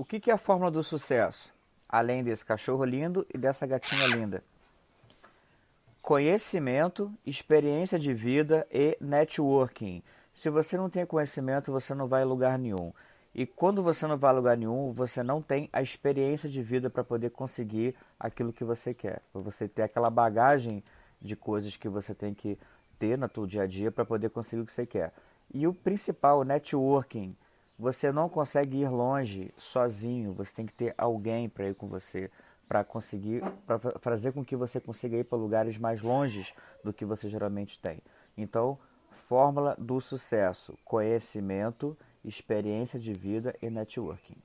O que, que é a fórmula do sucesso? Além desse cachorro lindo e dessa gatinha linda. Conhecimento, experiência de vida e networking. Se você não tem conhecimento, você não vai a lugar nenhum. E quando você não vai a lugar nenhum, você não tem a experiência de vida para poder conseguir aquilo que você quer. Você ter aquela bagagem de coisas que você tem que ter no seu dia a dia para poder conseguir o que você quer. E o principal, networking. Você não consegue ir longe sozinho, você tem que ter alguém para ir com você, para conseguir, para fazer com que você consiga ir para lugares mais longes do que você geralmente tem. Então, fórmula do sucesso: conhecimento, experiência de vida e networking.